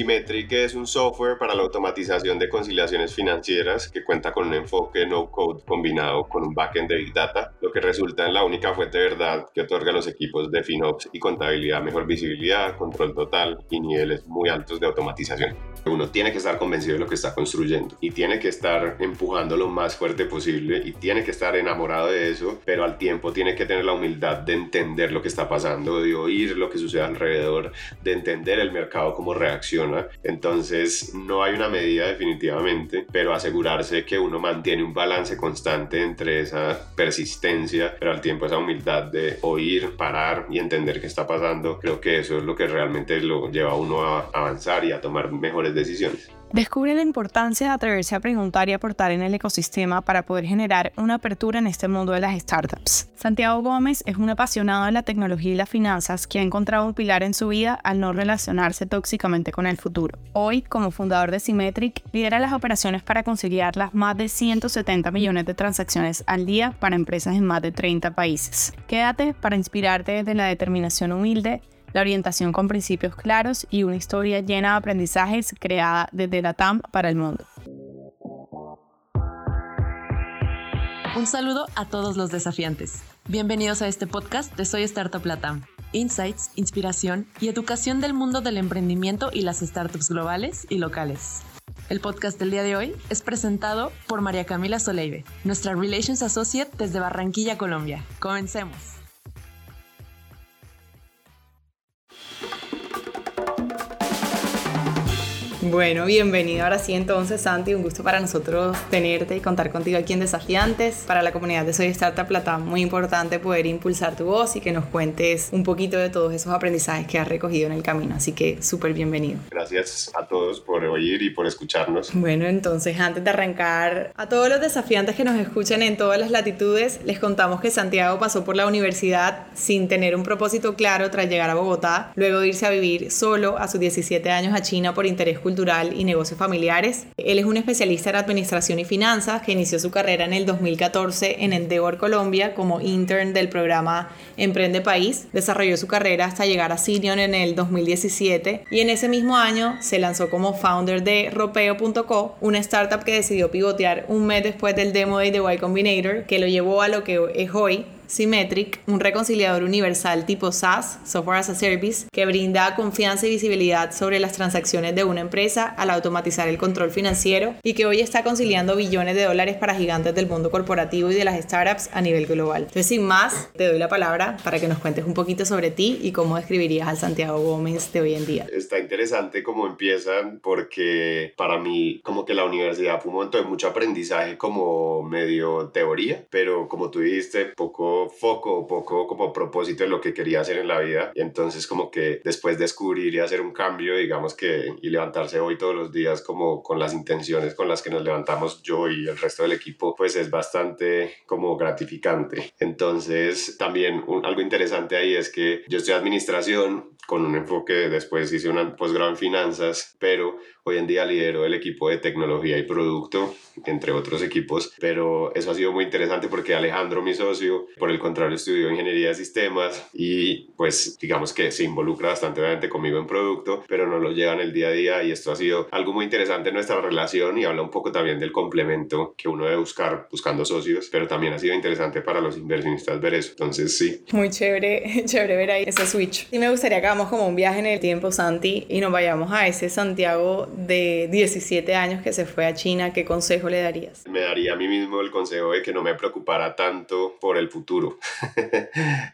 Symmetric es un software para la automatización de conciliaciones financieras que cuenta con un enfoque no-code combinado con un backend de Big Data, lo que resulta en la única fuente de verdad que otorga a los equipos de FinOps y contabilidad mejor visibilidad, control total y niveles muy altos de automatización. Uno tiene que estar convencido de lo que está construyendo y tiene que estar empujando lo más fuerte posible y tiene que estar enamorado de eso, pero al tiempo tiene que tener la humildad de entender lo que está pasando, de oír lo que sucede alrededor, de entender el mercado cómo Entonces, no hay una medida definitivamente, pero asegurarse que uno mantiene un balance constante entre esa persistencia, pero al tiempo esa humildad de oír, parar y entender qué está pasando, creo que eso es lo que realmente lo lleva a uno a avanzar y a tomar mejores decisiones. Descubre la importancia de atreverse a preguntar y aportar en el ecosistema para poder generar una apertura en este mundo de las startups. Santiago Gómez es un apasionado de la tecnología y las finanzas que ha encontrado un pilar en su vida al no relacionarse tóxicamente con el futuro. Hoy, como fundador de Symmetric, lidera las operaciones para conciliar las más de 170 millones de transacciones al día para empresas en más de 30 países. Quédate para inspirarte desde la determinación humilde la orientación con principios claros y una historia llena de aprendizajes creada desde la TAM para el mundo. Un saludo a todos los desafiantes. Bienvenidos a este podcast de Soy Startup Latam. Insights, inspiración y educación del mundo del emprendimiento y las startups globales y locales. El podcast del día de hoy es presentado por María Camila Soleive, nuestra Relations Associate desde Barranquilla, Colombia. Comencemos. Bueno, bienvenido ahora sí entonces Santi, un gusto para nosotros tenerte y contar contigo aquí en Desafiantes. Para la comunidad de Soy Startup Plata, muy importante poder impulsar tu voz y que nos cuentes un poquito de todos esos aprendizajes que has recogido en el camino, así que súper bienvenido. Gracias a todos por oír y por escucharnos. Bueno, entonces antes de arrancar, a todos los desafiantes que nos escuchan en todas las latitudes, les contamos que Santiago pasó por la universidad sin tener un propósito claro tras llegar a Bogotá, luego de irse a vivir solo a sus 17 años a China por interés cultural y negocios familiares. Él es un especialista en administración y finanzas que inició su carrera en el 2014 en Endeavor Colombia como intern del programa Emprende País. Desarrolló su carrera hasta llegar a Senior en el 2017 y en ese mismo año se lanzó como founder de Ropeo.co, una startup que decidió pivotear un mes después del demo de The Y Combinator que lo llevó a lo que es hoy Symmetric, un reconciliador universal tipo SaaS, Software as a Service, que brinda confianza y visibilidad sobre las transacciones de una empresa al automatizar el control financiero y que hoy está conciliando billones de dólares para gigantes del mundo corporativo y de las startups a nivel global. Entonces, sin más, te doy la palabra para que nos cuentes un poquito sobre ti y cómo describirías al Santiago Gómez de hoy en día. Está interesante cómo empiezan porque para mí como que la universidad fue un momento de mucho aprendizaje como medio teoría, pero como tú dijiste, poco foco, poco como propósito de lo que quería hacer en la vida. Y entonces como que después descubrir y hacer un cambio, digamos que, y levantarse hoy todos los días como con las intenciones con las que nos levantamos yo y el resto del equipo, pues es bastante como gratificante. Entonces también algo interesante ahí es que yo estoy administración con un enfoque, después hice un posgrado en finanzas, pero hoy en día lidero el equipo de tecnología y producto, entre otros equipos, pero eso ha sido muy interesante porque Alejandro, mi socio, por el contrario, estudió ingeniería de sistemas y pues digamos que se involucra bastante obviamente conmigo en producto, pero no lo lleva en el día a día y esto ha sido algo muy interesante en nuestra relación y habla un poco también del complemento que uno debe buscar buscando socios, pero también ha sido interesante para los inversionistas ver eso. Entonces sí. Muy chévere, chévere ver ahí ese switch. Y me gustaría que hagamos como un viaje en el tiempo, Santi, y nos vayamos a ese Santiago de 17 años que se fue a China. ¿Qué consejo le darías? Me daría a mí mismo el consejo de que no me preocupara tanto por el futuro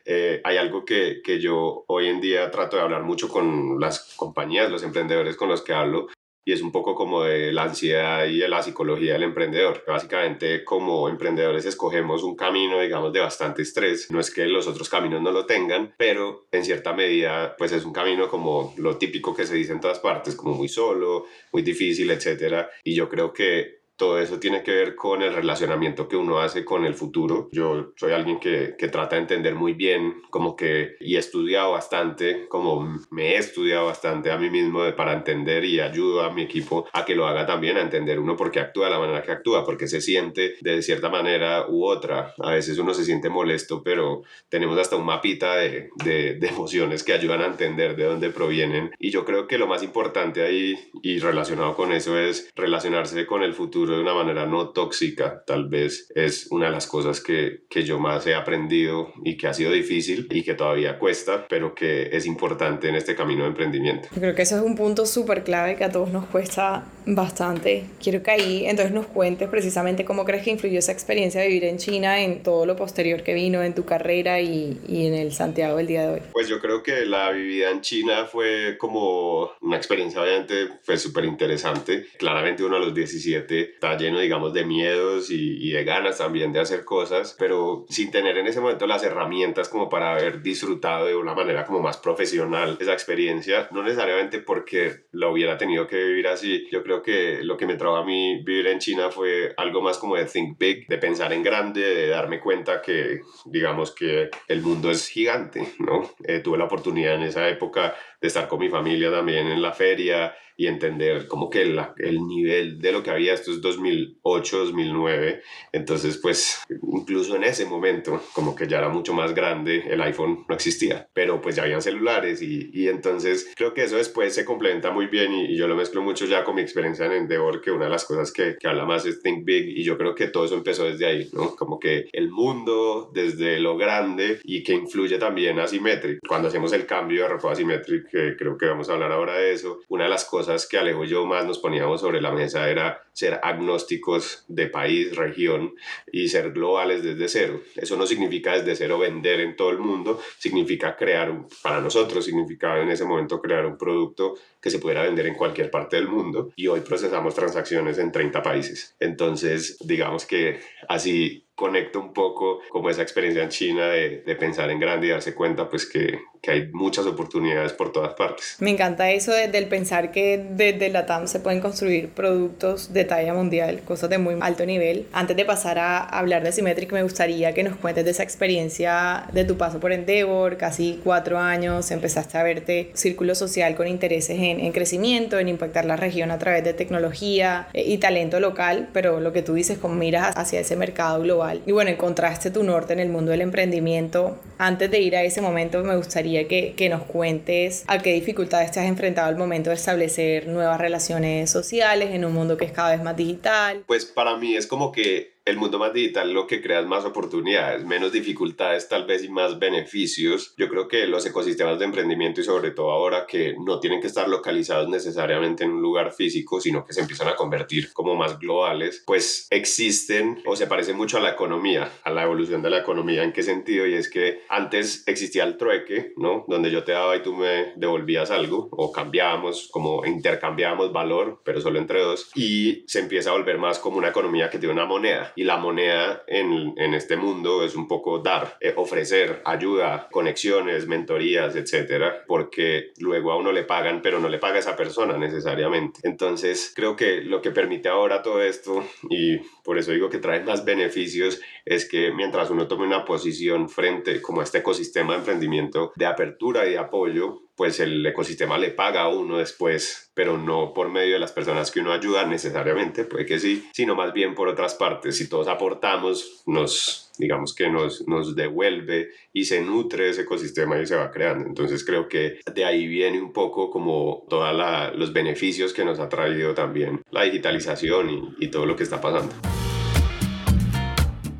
Eh, hay algo que, que yo hoy en día trato de hablar mucho con las compañías, los emprendedores con los que hablo, y es un poco como de la ansiedad y de la psicología del emprendedor. Básicamente, como emprendedores escogemos un camino, digamos, de bastante estrés. No es que los otros caminos no lo tengan, pero en cierta medida, pues es un camino como lo típico que se dice en todas partes, como muy solo, muy difícil, etcétera. Y yo creo que todo eso tiene que ver con el relacionamiento que uno hace con el futuro. Yo soy alguien que, que trata de entender muy bien, como que, y he estudiado bastante, como me he estudiado bastante a mí mismo para entender y ayudo a mi equipo a que lo haga también, a entender uno por qué actúa de la manera que actúa, porque se siente de cierta manera u otra. A veces uno se siente molesto, pero tenemos hasta un mapita de, de, de emociones que ayudan a entender de dónde provienen. Y yo creo que lo más importante ahí y relacionado con eso es relacionarse con el futuro de una manera no tóxica. Tal vez es una de las cosas que, que yo más he aprendido y que ha sido difícil y que todavía cuesta, pero que es importante en este camino de emprendimiento. Yo creo que eso es un punto súper clave que a todos nos cuesta bastante. Quiero que ahí entonces nos cuentes precisamente cómo crees que influyó esa experiencia de vivir en China en todo lo posterior que vino en tu carrera y, y en el Santiago del día de hoy. Pues yo creo que la vida en China fue como una experiencia obviamente fue súper interesante. Claramente uno a los 17 está lleno digamos de miedos y, y de ganas también de hacer cosas, pero sin tener en ese momento las herramientas como para haber disfrutado de una manera como más profesional esa experiencia, no necesariamente porque lo hubiera tenido que vivir así. Yo creo que lo que me trajo a mí vivir en China fue algo más como de think big, de pensar en grande, de darme cuenta que digamos que el mundo es gigante, ¿no? Eh, tuve la oportunidad en esa época de estar con mi familia también en la feria y entender como que la, el nivel de lo que había, esto es 2008, 2009, entonces pues incluso en ese momento como que ya era mucho más grande, el iPhone no existía, pero pues ya habían celulares y, y entonces creo que eso después se complementa muy bien y, y, yo lo mezclo mucho ya con mi experiencia en Endeavor, que una de las cosas que, que habla más es Think Big y yo creo que todo eso empezó desde ahí, ¿no? Como que el mundo desde lo grande y que influye también Asymmetric. Cuando hacemos el cambio de Refo Asymmetric, que creo que vamos a hablar ahora de eso, una de las cosas que Alejo y yo más nos poníamos sobre la mesa era ser agnósticos de país, región y ser globales desde cero. Eso no significa desde cero vender en todo el mundo, significa crear, para nosotros significaba en ese momento crear un producto que se pudiera vender en cualquier parte del mundo y hoy procesamos transacciones en 30 países. Entonces, digamos que así conecto un poco como esa experiencia en China de, de pensar en grande y darse cuenta pues que, que, hay muchas oportunidades por todas partes. Me encanta eso de, del pensar que desde la TAM se pueden construir productos de talla mundial, cosas de muy alto nivel. Antes de pasar a hablar de Symmetric, me gustaría que nos cuentes de esa experiencia de tu paso por Endeavor, casi cuatro años, empezaste a verte círculo social con intereses en, en crecimiento, en impactar la región a través de tecnología eh, y talento local, pero lo que tú dices con miras hacia ese mercado global y bueno, encontraste tu norte en el mundo del emprendimiento. Antes de ir a ese momento, me gustaría que, que nos cuentes a qué dificultades te has enfrentado al momento de establecer nuevas relaciones sociales en un mundo que es cada vez más digital. Pues para mí es como que el mundo más digital lo que crea es más oportunidades, menos dificultades tal vez y más beneficios. Yo creo que los ecosistemas de emprendimiento y sobre todo ahora que no tienen que estar localizados necesariamente en un lugar físico, sino que se empiezan a convertir como más globales, pues existen o se parecen mucho a la economía, a la evolución de la economía. ¿En qué sentido? Y es que antes existía el trueque, ¿no? Donde yo te daba y tú me devolvías algo o cambiábamos, como intercambiábamos valor, pero solo entre dos. Y se empieza a volver más como una economía que tiene una moneda y la moneda en, en este mundo es un poco dar, eh, ofrecer ayuda, conexiones, mentorías, etcétera, porque luego a uno le pagan, pero no le paga esa persona necesariamente. Entonces, creo que lo que permite ahora todo esto, y por eso digo que trae más beneficios, es que mientras uno tome una posición frente como a este ecosistema de emprendimiento de apertura y de apoyo, pues el ecosistema le paga a uno después, pero no por medio de las personas que uno ayuda necesariamente, puede que sí, sino más bien por otras partes. Si todos aportamos, nos, digamos que nos, nos devuelve y se nutre ese ecosistema y se va creando. Entonces creo que de ahí viene un poco como todos los beneficios que nos ha traído también la digitalización y, y todo lo que está pasando.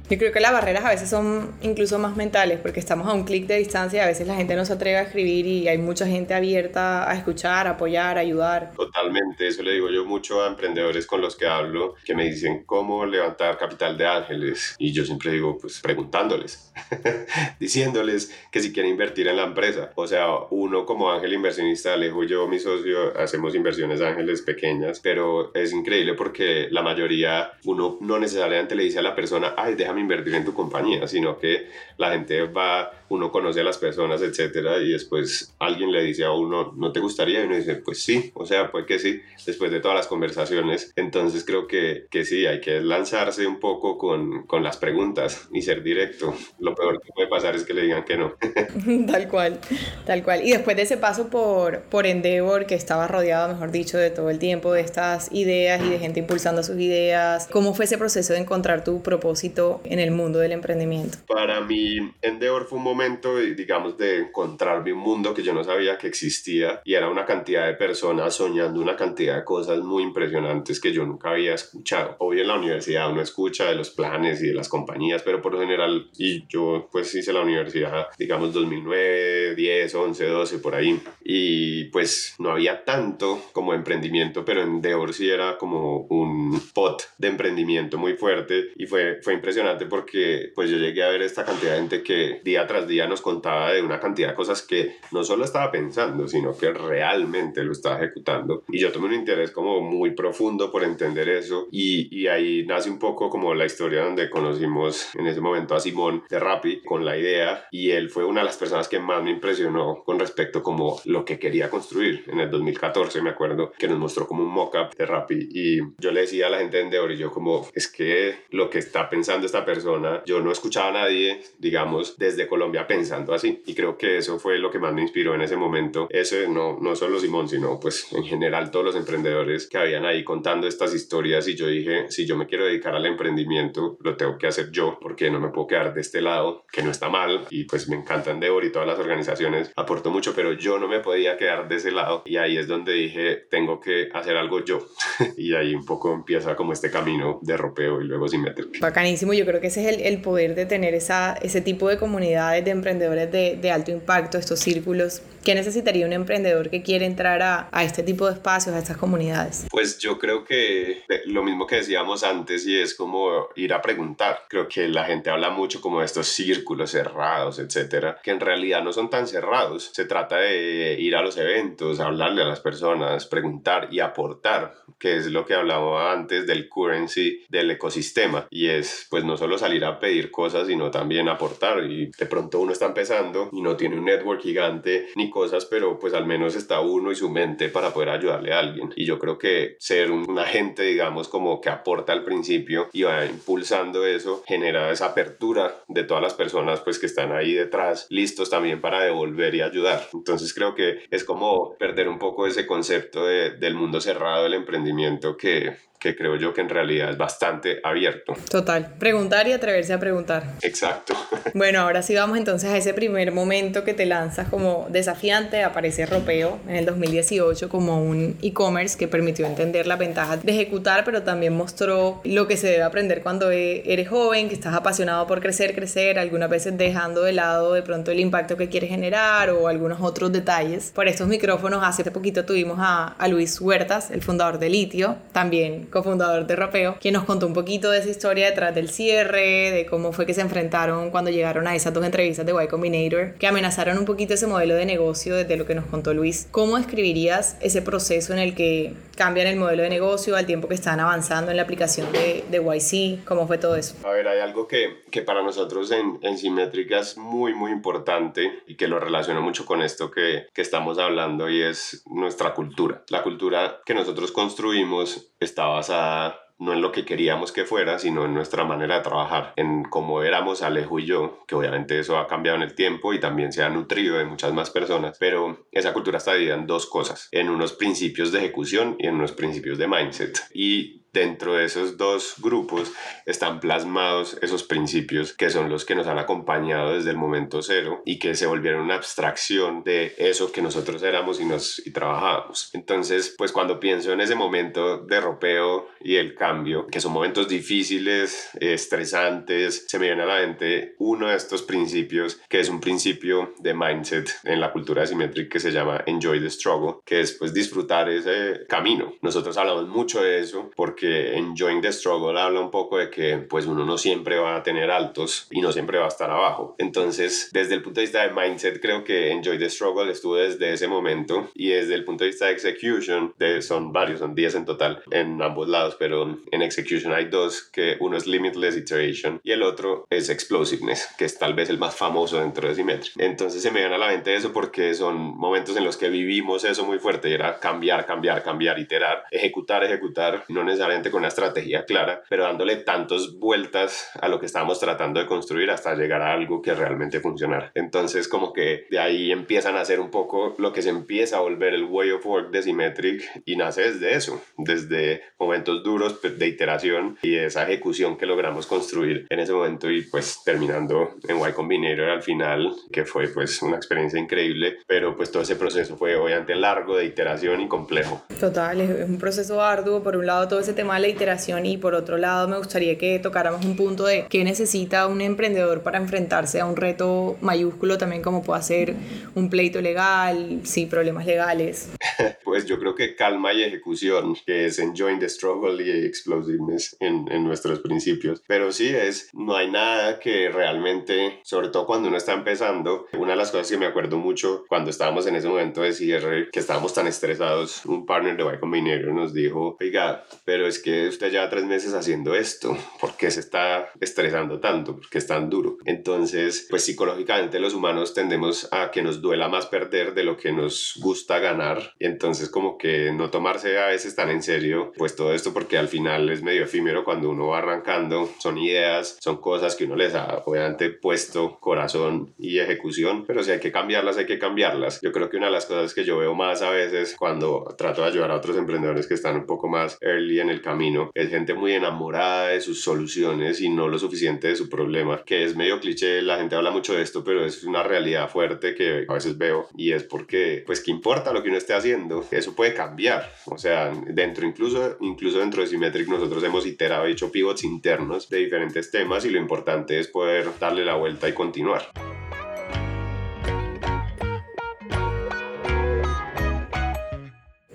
Yo creo que las barreras a veces son incluso más mentales porque estamos a un clic de distancia y a veces la gente no se atreve a escribir y hay mucha gente abierta a escuchar, a apoyar, a ayudar. Totalmente, eso le digo yo mucho a emprendedores con los que hablo que me dicen cómo levantar capital de ángeles y yo siempre digo pues preguntándoles, diciéndoles que si quieren invertir en la empresa. O sea, uno como ángel inversionista, Alejo y yo, mi socio, hacemos inversiones ángeles pequeñas, pero es increíble porque la mayoría, uno no necesariamente le dice a la persona, ay, déjame invertir en tu compañía, sino que la gente va, uno conoce a las personas, etcétera, y después alguien le dice a uno, ¿no te gustaría? Y uno dice, pues sí, o sea, pues que sí, después de todas las conversaciones. Entonces creo que, que sí, hay que lanzarse un poco con, con las preguntas y ser directo. Lo peor que puede pasar es que le digan que no. tal cual, tal cual. Y después de ese paso por, por Endeavor, que estaba rodeado, mejor dicho, de todo el tiempo de estas ideas y de gente impulsando sus ideas, ¿cómo fue ese proceso de encontrar tu propósito en el mundo del emprendimiento? Para mí, Endeavor fue un momento, digamos, de encontrarme un mundo que yo no sabía que existía y era una cantidad de personas soñando una cantidad de cosas muy impresionantes que yo nunca había escuchado. Hoy en la universidad uno escucha de los planes y de las compañías, pero por lo general, y yo pues hice la universidad, digamos, 2009, 10, 11, 12, por ahí, y pues no había tanto como emprendimiento, pero Endeavor sí era como un pot de emprendimiento muy fuerte y fue, fue impresionante porque pues yo llegué a ver esta cantidad de gente que día tras día nos contaba de una cantidad de cosas que no solo estaba pensando, sino que realmente lo estaba ejecutando. Y yo tomé un interés como muy profundo por entender eso. Y, y ahí nace un poco como la historia donde conocimos en ese momento a Simón de Rappi con la idea. Y él fue una de las personas que más me impresionó con respecto como lo que quería construir. En el 2014 me acuerdo que nos mostró como un mock-up de Rappi. Y yo le decía a la gente de Endeavor y yo como es que lo que está pensando esta persona yo no escuchaba a nadie digamos desde Colombia pensando así. Y creo que eso fue lo que más me inspiró en ese momento. Eso no, no solo Simón sino pues en general todos los emprendedores que habían ahí contando estas historias. Y yo dije si yo me quiero dedicar al emprendimiento lo tengo que hacer yo porque no me puedo quedar de este lado que no está mal. Y pues me encanta Endeavor y todas las organizaciones. Aportó mucho pero yo no me podía quedar de ese lado. Y ahí es donde dije tengo que hacer algo yo. Y ahí un poco empieza como este camino de ropeo y luego Symmetric. Bacanísimo, yo creo que ese es el, el poder de tener esa, ese tipo de comunidades de emprendedores de, de alto impacto, estos círculos. ¿Qué necesitaría un emprendedor que quiere entrar a, a este tipo de espacios, a estas comunidades? Pues yo creo que lo mismo que decíamos antes y es como ir a preguntar. Creo que la gente habla mucho como de estos círculos cerrados, etcétera, que en realidad no son tan cerrados. Se trata de ir a los eventos, hablarle a las personas, preguntar y aportar, que es lo que hablaba antes del currency del ecosistema y es pues no solo salir a pedir cosas, sino también aportar y de pronto uno está empezando y no tiene un network gigante ni cosas, pero pues al menos está uno y su mente para poder ayudarle a alguien. Y yo creo que ser un agente, digamos, como que aporta al principio y va impulsando eso, genera esa apertura de todas las personas pues que están ahí detrás, listos también para devolver y ayudar. Entonces creo que es como perder un poco ese concepto de, del mundo cerrado del emprendimiento que, que creo yo que en realidad es bastante abierto. Total, preguntar y atreverse a preguntar. Exacto. Bueno, ahora sí vamos entonces a ese primer momento que te lanzas como desafiante, aparece Ropeo en el 2018 como un e-commerce que permitió entender las ventajas de ejecutar, pero también mostró lo que se debe aprender cuando e-, eres joven, que estás apasionado por crecer, crecer, algunas veces dejando de lado de pronto el impacto que quieres generar o algunos otros detalles. Por estos micrófonos hace poquito tuvimos a, a Luis Huertas, el fundador de Litio, también cofundador de Rapeo, quien nos contó un poquito de esa historia detrás del cierre, de cómo fue que se enfrentaron cuando llegaron a esas dos entrevistas de Y Combinator, que amenazaron un poquito ese modelo de negocio desde lo que nos contó Luis. ¿Cómo describirías ese proceso en el que cambian el modelo de negocio al tiempo que están avanzando en la aplicación de, de YC? ¿Cómo fue todo eso? A ver, hay algo que, que para nosotros en, en Simétrica es muy, muy importante y que lo relaciona mucho con esto que, que estamos hablando y es nuestra cultura. La cultura que nosotros construimos está basada no en lo que queríamos que fuera, sino en nuestra manera de trabajar, en cómo éramos Alejo y yo, que obviamente eso ha cambiado en el tiempo y también se ha nutrido de muchas más personas, pero esa cultura está dividida en dos cosas, en unos principios de ejecución y en unos principios de mindset. Y dentro de esos dos grupos están plasmados esos principios que son los que nos han acompañado desde el momento cero y que se volvieron una abstracción de eso que nosotros éramos y nos y trabajábamos. Entonces, pues cuando pienso en ese momento de ropeo y el cambio, que son momentos difíciles, estresantes, se me viene a la mente uno de estos principios que es un principio de mindset en la cultura Symmetric que se llama enjoy the struggle, que es pues disfrutar ese camino. Nosotros hablamos mucho de eso porque Enjoying the Struggle habla un poco de que pues uno no siempre va a tener altos y no siempre va a estar abajo. Entonces, desde el punto de vista de mindset, creo que Enjoy the Struggle estuvo desde ese momento y desde el punto de vista de execution, de, son varios, son 10 en total en ambos lados, pero en execution hay dos, que uno es Limitless Iteration y el otro es Explosiveness, que es tal vez el más famoso dentro de Symmetric. Entonces se me viene a la mente eso porque son momentos en los que vivimos eso muy fuerte y era cambiar, cambiar, cambiar, iterar, ejecutar, ejecutar, no necesariamente con una estrategia clara, pero dándole tantas vueltas a lo que estábamos tratando de construir hasta llegar a algo que realmente funcionara. Entonces como que de ahí empiezan a hacer un poco lo que se empieza a volver el way of work de Symmetric y nace desde eso, desde momentos duros de iteración y esa ejecución que logramos construir en ese momento y pues terminando en Y Combinator al final, que fue pues una experiencia increíble, pero pues todo ese proceso fue obviamente largo de iteración y complejo. Total, es un proceso arduo, por un lado todo ese tema de la iteración y por otro lado me gustaría que tocáramos un punto de qué necesita un emprendedor para enfrentarse a un reto mayúsculo también como puede ser un pleito legal, sí, problemas legales. pues yo creo que calma y ejecución, que es enjoying the struggle y explosiveness en, en nuestros principios. Pero sí es, no hay nada que realmente, sobre todo cuando uno está empezando, una de las cosas que me acuerdo mucho cuando estábamos en ese momento de cierre, que estábamos tan estresados, un partner de Y Combinator nos dijo, oiga, pero es que usted lleva tres meses haciendo esto, ¿por qué se está estresando tanto? ¿Por qué es tan duro? Entonces, pues psicológicamente los humanos tendemos a que nos duela más perder de lo que nos gusta ganar. Y entonces como que no tomarse a veces tan en serio, pues todo esto porque al final es medio efímero cuando uno va arrancando, son ideas, son cosas que uno les ha obviamente puesto corazón y ejecución, pero si hay que cambiarlas, hay que cambiarlas. Yo creo que una de las cosas que yo veo más a veces cuando trato de ayudar a otros emprendedores que están un poco más early en el camino, es gente muy enamorada de sus soluciones y no lo suficiente de su problema, que es medio cliché, la gente habla mucho de esto, pero es una realidad fuerte que a veces veo y es porque, pues, ¿qué importa lo que uno esté haciendo? Eso puede cambiar, o sea, dentro, incluso, incluso dentro de Symmetric nosotros hemos iterado y hecho pivots internos de diferentes temas y lo importante es poder darle la vuelta y continuar.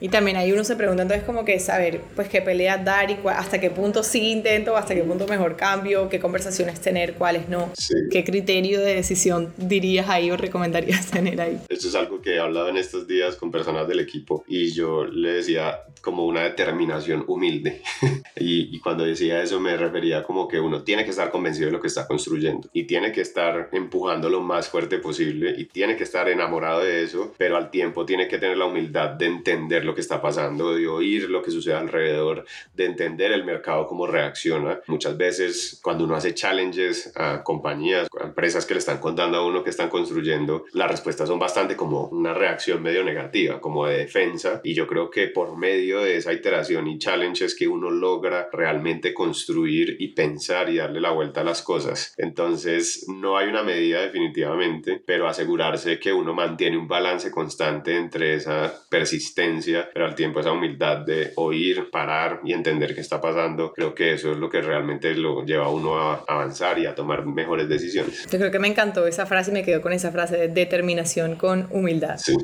Y también ahí uno se pregunta entonces como que saber pues qué pelea dar y hasta qué punto sí intento, hasta qué punto mejor cambio, qué conversaciones tener, cuáles no. ¿Qué criterio de decisión dirías ahí o recomendarías tener ahí? Esto es algo que he hablado en estos días con personas del equipo y yo le decía como una determinación humilde. y, y cuando decía eso me refería como que uno tiene que estar convencido de lo que está construyendo y tiene que estar empujando lo más fuerte posible y tiene que estar enamorado de eso, pero al tiempo tiene que tener la humildad de entenderlo que está pasando, de oír lo que sucede alrededor, de entender el mercado cómo reacciona. Muchas veces cuando uno hace challenges a compañías, a empresas que le están contando a uno que están construyendo, las respuestas son bastante como una reacción medio negativa, como de defensa. Y yo creo que por medio de esa iteración y challenges que uno logra realmente construir y pensar y darle la vuelta a las cosas. Entonces no hay una medida definitivamente, pero asegurarse que uno mantiene un balance constante entre esa persistencia pero al tiempo esa humildad de oír, parar y entender qué está pasando, creo que eso es lo que realmente lo lleva a uno a avanzar y a tomar mejores decisiones. Yo creo que me encantó esa frase y me quedo con esa frase de determinación con humildad. Sí.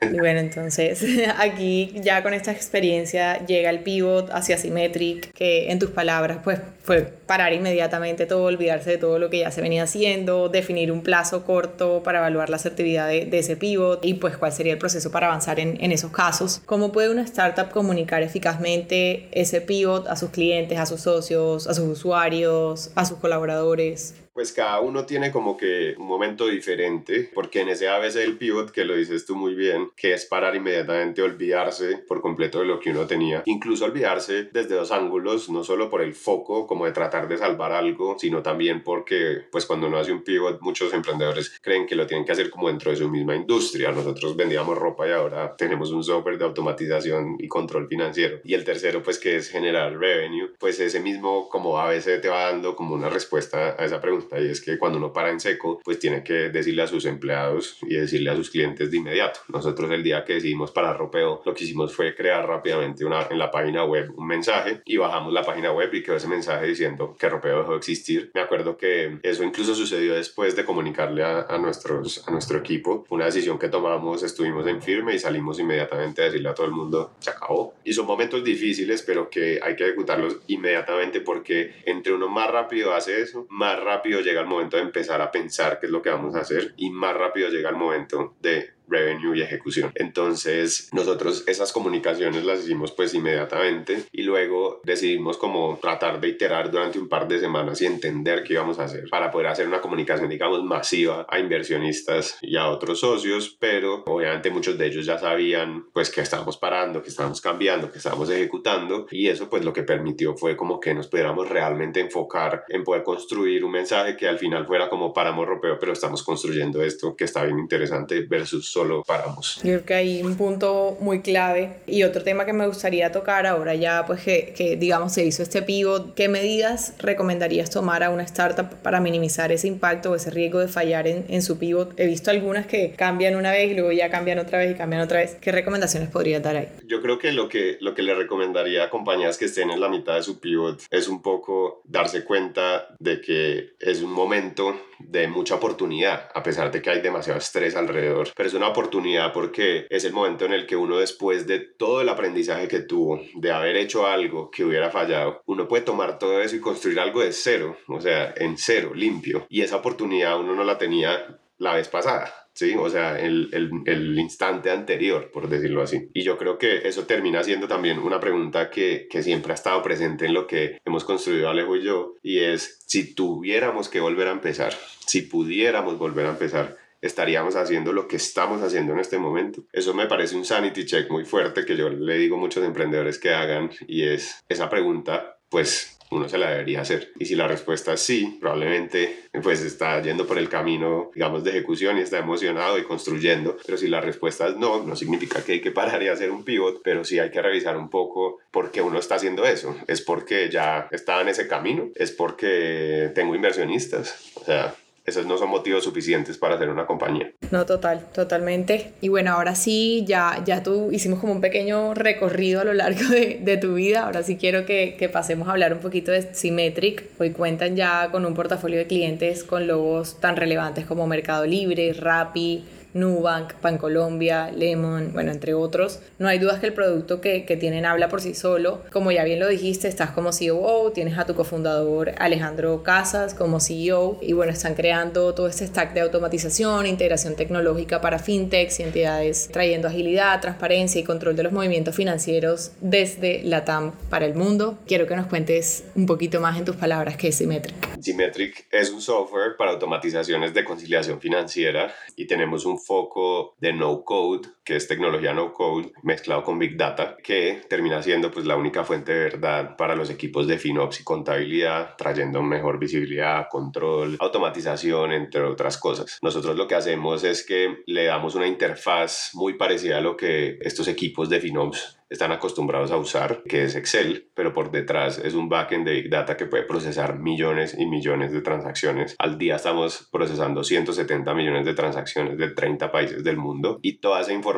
Y bueno, entonces aquí ya con esta experiencia llega el pivot hacia Symmetric, que en tus palabras pues fue parar inmediatamente todo, olvidarse de todo lo que ya se venía haciendo, definir un plazo corto para evaluar la asertividad de, ese pivot y pues cuál sería el proceso para avanzar en, en esos casos. ¿Cómo puede una startup comunicar eficazmente ese pivot a sus clientes, a sus socios, a sus usuarios, a sus colaboradores? Pues cada uno tiene como que un momento diferente, porque en ese a veces el pivot, que lo dices tú muy bien, que es parar inmediatamente, olvidarse por completo de lo que uno tenía, incluso olvidarse desde dos ángulos, no solo por el foco, como de tratar de salvar algo, sino también porque, pues cuando uno hace un pivot, muchos emprendedores creen que lo tienen que hacer como dentro de su misma industria. Nosotros vendíamos ropa y ahora tenemos un software de automatización y control financiero. Y el tercero, pues que es generar revenue, pues ese mismo como a te va dando como una respuesta a esa pregunta pregunta y es que cuando uno para en seco, pues tiene que decirle a sus empleados y decirle a sus clientes de inmediato. Nosotros el día que decidimos parar ropeo, lo que hicimos fue crear rápidamente una, en la página web un mensaje y bajamos la página web y quedó ese mensaje diciendo que ropeo dejó de existir. Me acuerdo que eso incluso sucedió después de comunicarle a, a nuestros, a nuestro equipo. Una decisión que tomamos, estuvimos en firme y salimos inmediatamente a decirle a todo el mundo, se acabó. Y son momentos difíciles, pero que hay que ejecutarlos inmediatamente porque entre uno más rápido hace eso, más rápido llega el momento de empezar a pensar qué es lo que vamos a hacer y más rápido llega el momento de revenue y ejecución. Entonces nosotros esas comunicaciones las hicimos pues inmediatamente y luego decidimos como tratar de iterar durante un par de semanas y entender qué íbamos a hacer para poder hacer una comunicación digamos masiva a inversionistas y a otros socios, pero obviamente muchos de ellos ya sabían pues que estábamos parando, que estábamos cambiando, que estábamos ejecutando y eso pues lo que permitió fue como que nos pudiéramos realmente enfocar en poder construir un mensaje que al final fuera como paramos ropeo, pero estamos construyendo esto que está bien interesante versus solo paramos. Yo creo que hay un punto muy clave y otro tema que me gustaría tocar ahora ya pues que, que digamos se hizo este pivot, ¿qué medidas recomendarías tomar a una startup para minimizar ese impacto o ese riesgo de fallar en, en su pivot? He visto algunas que cambian una vez y luego ya cambian otra vez y cambian otra vez. ¿Qué recomendaciones podrías dar ahí? Yo creo que lo que, lo que le recomendaría a compañías que estén en la mitad de su pivot es un poco darse cuenta de que es un momento de mucha oportunidad, a pesar de que hay demasiado estrés alrededor. Pero es una oportunidad porque es el momento en el que uno después de todo el aprendizaje que tuvo, de haber hecho algo que hubiera fallado, uno puede tomar todo eso y construir algo de cero, o sea, en cero, limpio. Y esa oportunidad uno no la tenía la vez pasada. ¿sí? O sea, el, el, el, instante anterior, por decirlo así. Y yo creo que eso termina siendo también una pregunta que, que siempre ha estado presente en lo que hemos construido Alejo y yo, y es si tuviéramos que volver a empezar, si pudiéramos volver a empezar, estaríamos haciendo lo que estamos haciendo en este momento. Eso me parece un sanity check muy fuerte que yo le digo a muchos emprendedores que hagan y es esa pregunta, pues uno se la debería hacer. Y si la respuesta es sí, probablemente pues está yendo por el camino, digamos, de ejecución y está emocionado y construyendo. Pero si la respuesta es no, no significa que hay que parar y hacer un pivot, pero sí hay que revisar un poco por qué uno está haciendo eso. Es porque ya estaba en ese camino, es porque tengo inversionistas. O sea, esos no son motivos suficientes para hacer una compañía. No, total, totalmente. Y bueno, ahora sí, ya, ya tú hicimos como un pequeño recorrido a lo largo de, de tu vida. Ahora sí quiero que, que, pasemos a hablar un poquito de Symmetric. Hoy cuentan ya con un portafolio de clientes con logos tan relevantes como Mercado Libre, Rappi, Nubank, Bancolombia, Lemon, bueno, entre otros. No hay dudas que el producto que, que, tienen habla por sí solo. Como ya bien lo dijiste, estás como CEO, tienes a tu cofundador Alejandro Casas como CEO y bueno, están creando todo este stack de automatización, integración tecnológica para fintechs y entidades, trayendo agilidad, transparencia y control de los movimientos financieros desde la TAM para el mundo. Quiero que nos cuentes un poquito más en tus palabras qué es Symmetric. Symmetric es un software para automatizaciones de conciliación financiera y tenemos un foco de no code, que es tecnología no code mezclado con big data, que termina siendo pues la única fuente de verdad para los equipos de FinOps y contabilidad, trayendo mejor visibilidad, control, automatización, entre otras cosas. Nosotros lo que hacemos es que le damos una interfaz muy parecida a lo que estos equipos de FinOps están acostumbrados a usar, que es Excel, pero por detrás es un backend de Big Data que puede procesar millones y millones de transacciones. Al día estamos procesando 170 millones de transacciones de 30 países del mundo y toda esa información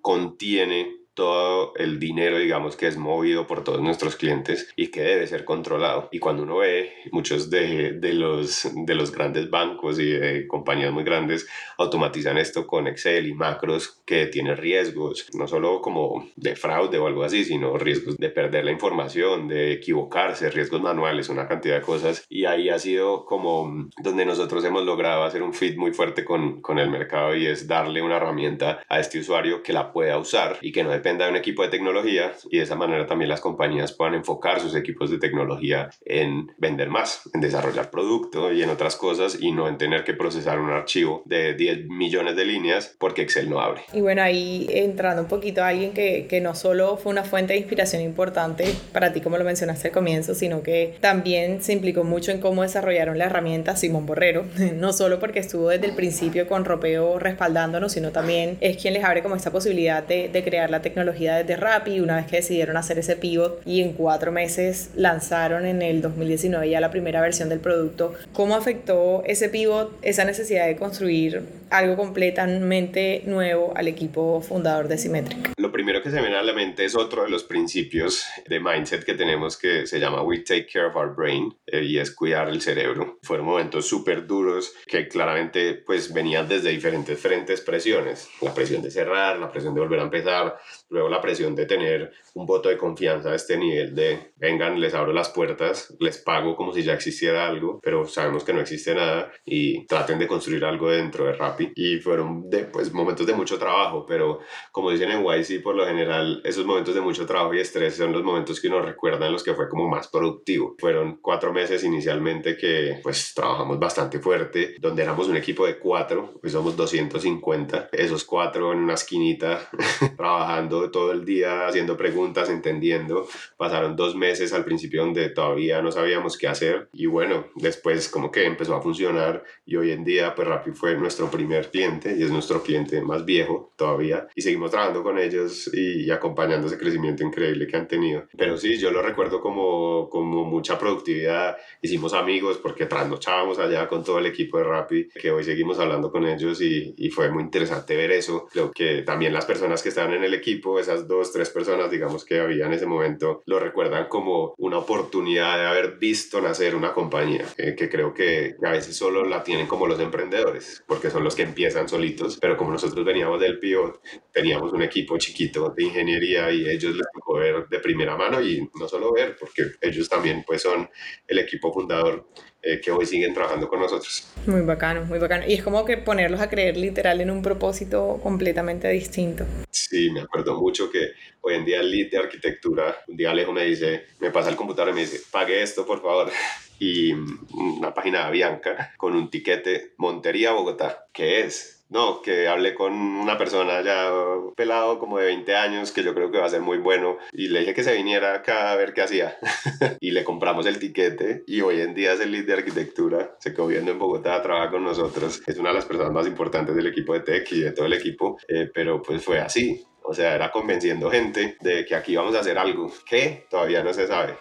contiene todo el dinero, digamos, que es movido por todos nuestros clientes y que debe ser controlado. Y cuando uno ve muchos de, de, los, de los grandes bancos y de compañías muy grandes automatizan esto con Excel y macros que tienen riesgos, no solo como de fraude o algo así, sino riesgos de perder la información, de equivocarse, riesgos manuales, una cantidad de cosas. Y ahí ha sido como donde nosotros hemos logrado hacer un fit muy fuerte con, con el mercado y es darle una herramienta a este usuario que la pueda usar y que no dependa de un equipo de tecnología y de esa manera también las compañías puedan enfocar sus equipos de tecnología en vender más, en desarrollar producto y en otras cosas y no en tener que procesar un archivo de 10 millones de líneas porque Excel no abre. Y bueno, ahí entrando un poquito a alguien que, que no solo fue una fuente de inspiración importante para ti, como lo mencionaste al comienzo, sino que también se implicó mucho en cómo desarrollaron la herramienta Simón Borrero, no solo porque estuvo desde el principio con Ropeo respaldándonos, sino también es quien les abre como esta posibilidad de, de crear la tecnología tecnología desde Rappi, una vez que decidieron hacer ese pivot y en cuatro meses lanzaron en el 2019 ya la primera versión del producto, ¿cómo afectó ese pivot, esa necesidad de construir algo completamente nuevo al equipo fundador de Symmetric? Lo primero que se me viene a la mente es otro de los principios de mindset que tenemos que se llama We Take Care of Our Brain eh, y es cuidar el cerebro. Fueron momentos súper duros que claramente pues venían desde diferentes frentes presiones. La presión de cerrar, la presión de volver a empezar, luego la presión de tener un voto de confianza a este nivel de vengan, les abro las puertas, les pago como si ya existiera algo, pero sabemos que no existe nada y traten de construir algo dentro de Rappi. Y fueron de, pues, momentos de mucho trabajo, pero como dicen en YC, por lo general, esos momentos de mucho trabajo y estrés son los momentos que uno recuerda en los que fue como más productivo. Fueron cuatro meses inicialmente que pues trabajamos bastante fuerte, donde éramos un equipo de cuatro, pues somos 250, esos cuatro en una esquinita trabajando todo el día, haciendo preguntas, entendiendo. Pasaron dos meses al principio donde todavía no sabíamos qué hacer y bueno, después como que empezó a funcionar y hoy en día pues Rappi fue nuestro primer cliente y es nuestro cliente más viejo todavía y seguimos trabajando con ellos y, acompañando ese crecimiento increíble que han tenido. Pero sí, yo lo recuerdo como, como mucha productividad, hicimos amigos porque trasnochábamos allá con todo el equipo de Rappi, que hoy seguimos hablando con ellos y, y fue muy interesante ver eso. Creo que también las personas que estaban en el equipo, esas dos, tres personas, digamos, que había en ese momento, lo recuerdan como una oportunidad de haber visto nacer una compañía, eh, que creo que a veces solo la tienen como los emprendedores, porque son los que empiezan solitos, pero como nosotros veníamos del pivot, teníamos un equipo chiquito de ingeniería y ellos les tocó ver de primera mano y no solo ver, porque ellos también pues son el equipo fundador eh, que hoy siguen trabajando con nosotros. Muy bacano, muy bacano. Y es como que ponerlos a creer literal en un propósito completamente distinto. Sí, me acuerdo mucho que hoy en día el lead de arquitectura, un día Alejo me dice, me pasa el computador y me dice, pague esto por favor. Y una página de Bianca con un tiquete Montería, Bogotá. ¿Qué es? No, que hablé con una persona ya pelado como de 20 años que yo creo que va a ser muy bueno y le dije que se viniera acá a ver qué hacía y le compramos el tiquete y hoy en día es el lead de arquitectura, se quedó viendo en Bogotá, trabaja con nosotros, es una de las personas más importantes del equipo de tech y de todo el equipo, eh, pero pues fue así, o sea, era convenciendo gente de que aquí vamos a hacer algo que todavía no se sabe.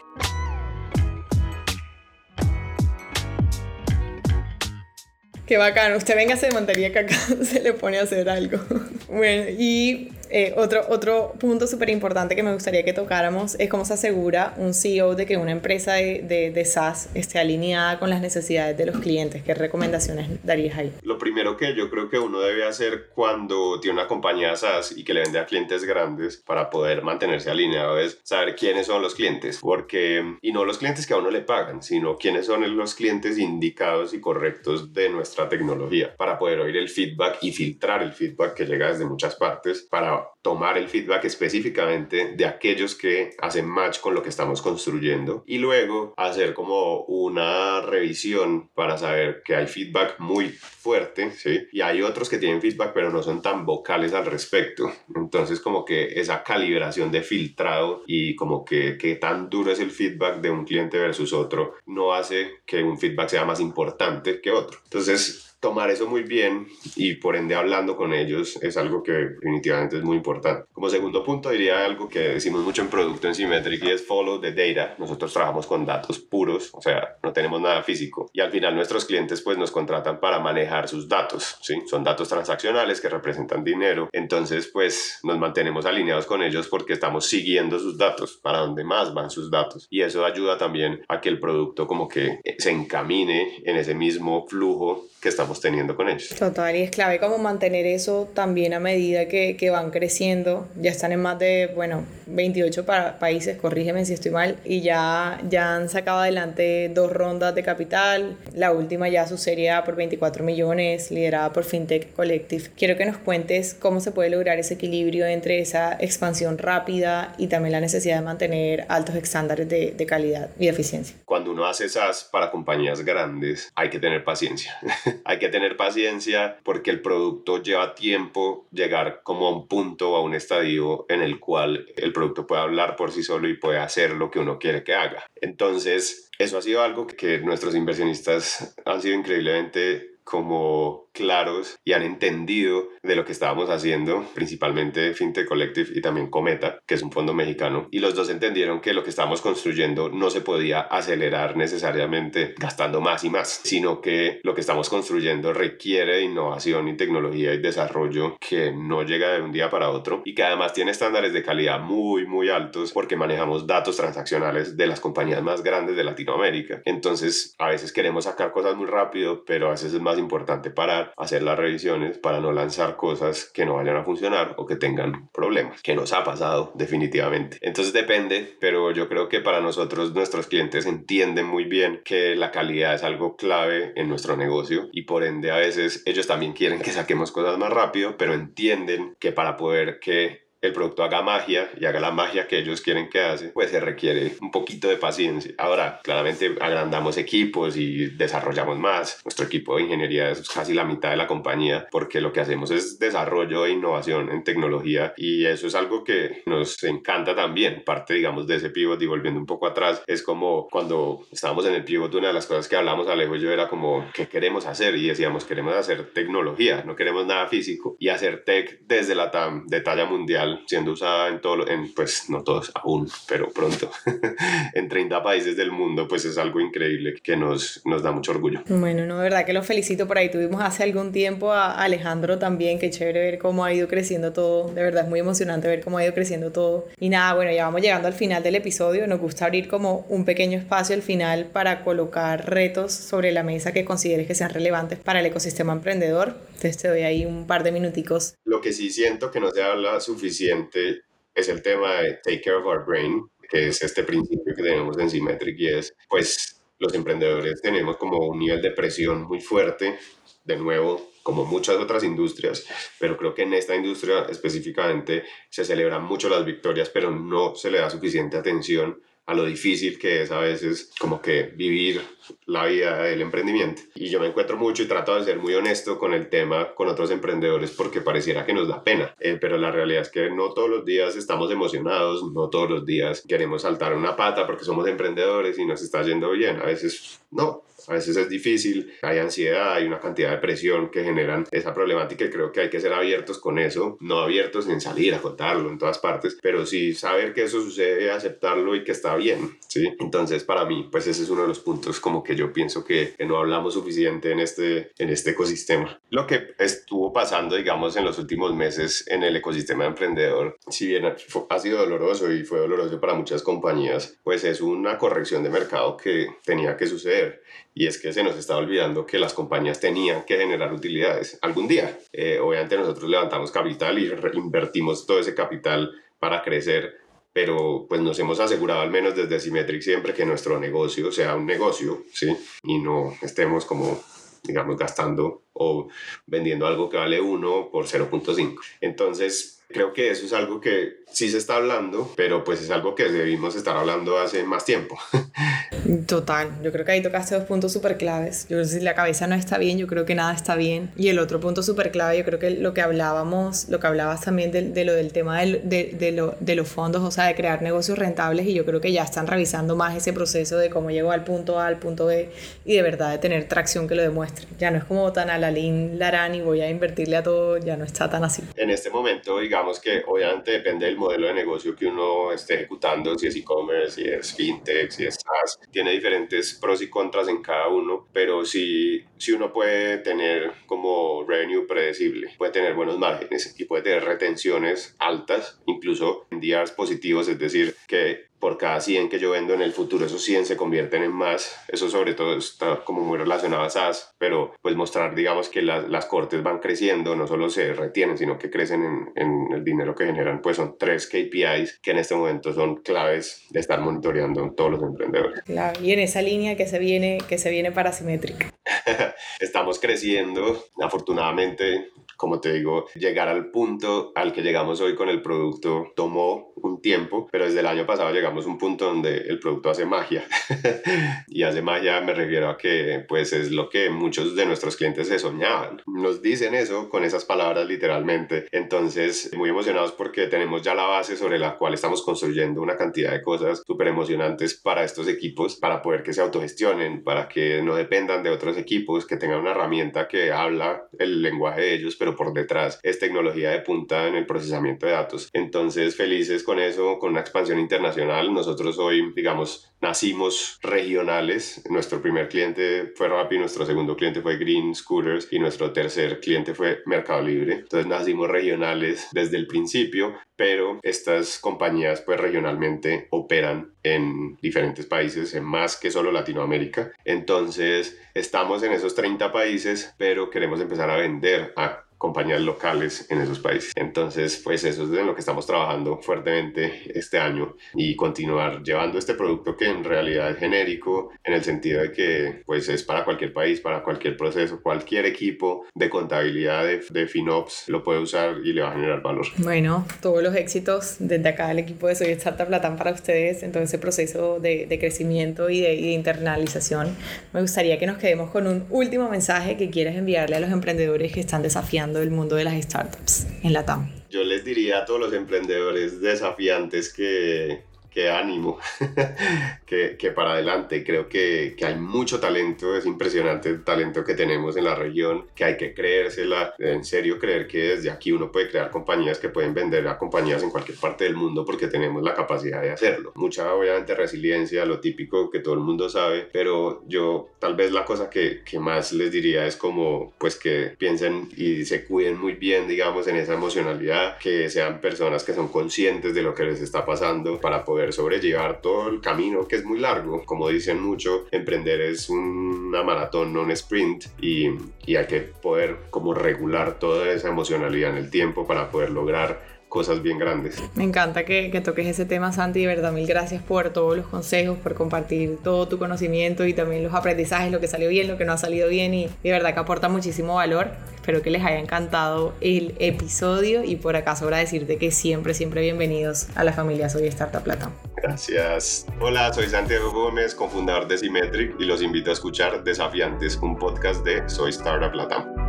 Qué bacano. Usted venga, se montaría que acá se le pone a hacer algo. Bueno, y eh, otro, otro punto súper importante que me gustaría que tocáramos es cómo se asegura un CEO de que una empresa de, de, de, SaaS esté alineada con las necesidades de los clientes. ¿Qué recomendaciones darías ahí? Lo primero que yo creo que uno debe hacer cuando tiene una compañía SaaS y que le vende a clientes grandes para poder mantenerse alineado es saber quiénes son los clientes. Porque, y no los clientes que a uno le pagan, sino quiénes son los clientes indicados y correctos de nuestra tecnología para poder oír el feedback y filtrar el feedback que llega desde muchas partes para tomar el feedback específicamente de aquellos que hacen match con lo que estamos construyendo y luego hacer como una revisión para saber que hay feedback muy fuerte, ¿sí? Y hay otros que tienen feedback pero no son tan vocales al respecto. Entonces como que esa calibración de filtrado y como que qué tan duro es el feedback de un cliente versus otro no hace que un feedback sea más importante que otro. Entonces tomar eso muy bien y por ende hablando con ellos es algo que definitivamente es muy importante. Como segundo punto diría algo que decimos mucho en producto en Symmetric y es follow the data. Nosotros trabajamos con datos puros, o sea, no tenemos nada físico y al final nuestros clientes pues nos contratan para manejar sus datos, ¿sí? Son datos transaccionales que representan dinero, entonces pues nos mantenemos alineados con ellos porque estamos siguiendo sus datos, para dónde más van sus datos y eso ayuda también a que el producto como que se encamine en ese mismo flujo que estamos teniendo con ellos. Total, y es clave como mantener eso también a medida que, que van creciendo. Ya están en más de, bueno, 28 países, corrígeme si estoy mal, y ya, ya han sacado adelante dos rondas de capital. La última ya su serie A por 24 millones, liderada por FinTech Collective. Quiero que nos cuentes cómo se puede lograr ese equilibrio entre esa expansión rápida y también la necesidad de mantener altos estándares de, de calidad y eficiencia. Cuando uno hace SaaS para compañías grandes, hay que tener paciencia. hay que tener paciencia porque el producto lleva tiempo llegar como a un punto a un estadio en el cual el producto puede hablar por sí solo y puede hacer lo que uno quiere que haga. Entonces, eso ha sido algo que nuestros inversionistas han sido increíblemente como claros y han entendido de lo que estábamos haciendo, principalmente FinTech Collective y también Cometa, que es un fondo mexicano, y los dos entendieron que lo que estábamos construyendo no se podía acelerar necesariamente gastando más y más, sino que lo que estamos construyendo requiere innovación y tecnología y desarrollo que no llega de un día para otro y que además tiene estándares de calidad muy, muy altos porque manejamos datos transaccionales de las compañías más grandes de Latinoamérica. Entonces, a veces queremos sacar cosas muy rápido, pero a veces es más importante parar, hacer las revisiones para no lanzar cosas que no vayan a funcionar o que tengan problemas, que nos ha pasado definitivamente. Entonces depende, pero yo creo que para nosotros nuestros clientes entienden muy bien que la calidad es algo clave en nuestro negocio y por ende a veces ellos también quieren que saquemos cosas más rápido, pero entienden que para poder que el producto haga magia y haga la magia que ellos quieren que hace, pues se requiere un poquito de paciencia. Ahora, claramente agrandamos equipos y desarrollamos más. Nuestro equipo de ingeniería es casi la mitad de la compañía porque lo que hacemos es desarrollo e innovación en tecnología y eso es algo que nos encanta también. Parte, digamos, de ese pivot y volviendo un poco atrás, es como cuando estábamos en el pivot, una de las cosas que hablamos Alejo y yo era como, ¿qué queremos hacer? Y decíamos, queremos hacer tecnología, no queremos nada físico y hacer tech desde la TAM de talla mundial siendo usada en todo, en, pues no todos aún, pero pronto, en 30 países del mundo, pues es algo increíble que nos, nos da mucho orgullo. Bueno, no, de verdad que lo felicito por ahí. Tuvimos hace algún tiempo a Alejandro también, qué chévere ver cómo ha ido creciendo todo. De verdad es muy emocionante ver cómo ha ido creciendo todo. Y nada, bueno, ya vamos llegando al final del episodio. Nos gusta abrir como un pequeño espacio al final para colocar retos sobre la mesa que consideres que sean relevantes para el ecosistema emprendedor. Entonces te doy ahí un par de minuticos. Lo que sí siento que no se habla suficiente es el tema de take care of our brain, que es este principio que tenemos en Symmetric y es, pues, los emprendedores tenemos como un nivel de presión muy fuerte, de nuevo, como muchas otras industrias, pero creo que en esta industria específicamente se celebran mucho las victorias, pero no se le da suficiente atención a lo difícil que es a veces como que vivir la vida del emprendimiento. Y yo me encuentro mucho y trato de ser muy honesto con el tema con otros emprendedores porque pareciera que nos da pena, eh, pero la realidad es que no todos los días estamos emocionados, no todos los días queremos saltar una pata porque somos emprendedores y nos está yendo bien, a veces no, a veces es difícil, hay ansiedad, hay una cantidad de presión que generan esa problemática y creo que hay que ser abiertos con eso, no abiertos en salir a contarlo en todas partes, pero sí saber que eso sucede, aceptarlo y que está bien, ¿sí? Entonces para mí, pues ese es uno de los puntos como que yo pienso que, no hablamos suficiente en este, en este ecosistema. Lo que estuvo pasando, digamos, en los últimos meses en el ecosistema emprendedor, si bien ha sido doloroso y fue doloroso para muchas compañías, pues es una corrección de mercado que tenía que suceder y es que se nos está olvidando que las compañías tenían que generar utilidades algún día. Eh, obviamente nosotros levantamos capital y invertimos todo ese capital para crecer, pero pues nos hemos asegurado al menos desde Symmetric siempre que nuestro negocio sea un negocio, ¿sí? Y no estemos como digamos gastando o vendiendo algo que vale 1 por 0.5. Entonces, creo que eso es algo que sí se está hablando, pero pues es algo que debimos estar hablando hace más tiempo. Total, yo creo que ahí tocaste dos puntos súper claves. Yo creo que si la cabeza no está bien, yo creo que nada está bien. Y el otro punto súper clave, yo creo que lo que hablábamos, lo que hablabas también de, de lo del tema de, de, lo, de, los fondos, o sea, de crear negocios rentables, y yo creo que ya están revisando más ese proceso de cómo llegó al punto A, al punto B, y de verdad de tener tracción que lo demuestre. Ya no es como tan a la Lin Larán y voy a invertirle a todo, ya no está tan así. En este momento, digamos que obviamente depende del modelo de negocio que uno esté ejecutando, si es e-commerce, si es fintech, si es SaaS, tiene diferentes pros y contras en cada uno, pero si, si uno puede tener como revenue predecible, puede tener buenos márgenes y puede tener retenciones altas, incluso en días positivos, es decir, que por cada 100 que yo vendo en el futuro, esos 100 se convierten en más. Eso sobre todo está como muy relacionado a SaaS, pero pues mostrar, digamos, que las, las cortes van creciendo, no solo se retienen, sino que crecen en, en, el dinero que generan, pues son tres KPIs que en este momento son claves de estar monitoreando todos los emprendedores. Claro, y en esa línea que se viene, que se viene para Symmetric. Estamos creciendo, afortunadamente como te digo, llegar al punto al que llegamos hoy con el producto tomó un tiempo, pero desde el año pasado llegamos a un punto donde el producto hace magia. y hace magia me refiero a que pues es lo que muchos de nuestros clientes se soñaban. Nos dicen eso con esas palabras literalmente. Entonces, muy emocionados porque tenemos ya la base sobre la cual estamos construyendo una cantidad de cosas súper emocionantes para estos equipos, para poder que se autogestionen, para que no dependan de otros equipos, que tengan una herramienta que habla el lenguaje de ellos, pero por detrás es tecnología de punta en el procesamiento de datos. Entonces, felices con eso, con una expansión internacional. Nosotros hoy, digamos, nacimos regionales. Nuestro primer cliente fue Rappi, nuestro segundo cliente fue Green Scooters y nuestro tercer cliente fue Mercado Libre. Entonces nacimos regionales desde el principio, pero estas compañías pues regionalmente operan en diferentes países, en más que solo Latinoamérica. Entonces estamos en esos 30 países, pero queremos empezar a vender a compañías locales en esos países. Entonces, pues eso es en lo que estamos trabajando fuertemente este año y continuar llevando este producto que en realidad es genérico en el sentido de que pues es para cualquier país, para cualquier proceso, cualquier equipo de contabilidad de, de FinOps lo puede usar y le va a generar valor. Bueno, todos los éxitos desde acá del equipo de Soy Startup Platán para ustedes en todo ese proceso de, de crecimiento y de, y de internalización. Me gustaría que nos quedemos con un último mensaje que quieras enviarle a los emprendedores que están desafiando del mundo de las startups en la TAM? Yo les diría a todos los emprendedores desafiantes que qué ánimo, que, que, para adelante. Creo que, que, hay mucho talento, es impresionante el talento que tenemos en la región, que hay que creérsela, en serio creer que desde aquí uno puede crear compañías que pueden vender a compañías en cualquier parte del mundo porque tenemos la capacidad de hacerlo. Mucha obviamente resiliencia, lo típico que todo el mundo sabe, pero yo tal vez la cosa que, que más les diría es como pues que piensen y se cuiden muy bien, digamos, en esa emocionalidad, que sean personas que son conscientes de lo que les está pasando para poder sobrellevar todo el camino que es muy largo. Como dicen mucho, emprender es una maratón, no un sprint y, y hay que poder como regular toda esa emocionalidad en el tiempo para poder lograr cosas bien grandes. Me encanta que, que, toques ese tema, Santi, de verdad, mil gracias por todos los consejos, por compartir todo tu conocimiento y también los aprendizajes, lo que salió bien, lo que no ha salido bien y de verdad que aporta muchísimo valor. Espero que les haya encantado el episodio y por acá sobra decirte que siempre, siempre bienvenidos a la familia Soy Startup Plata. Gracias. Hola, soy Santiago Gómez, cofundador de Symmetric y los invito a escuchar Desafiantes, un podcast de Soy Startup Latam.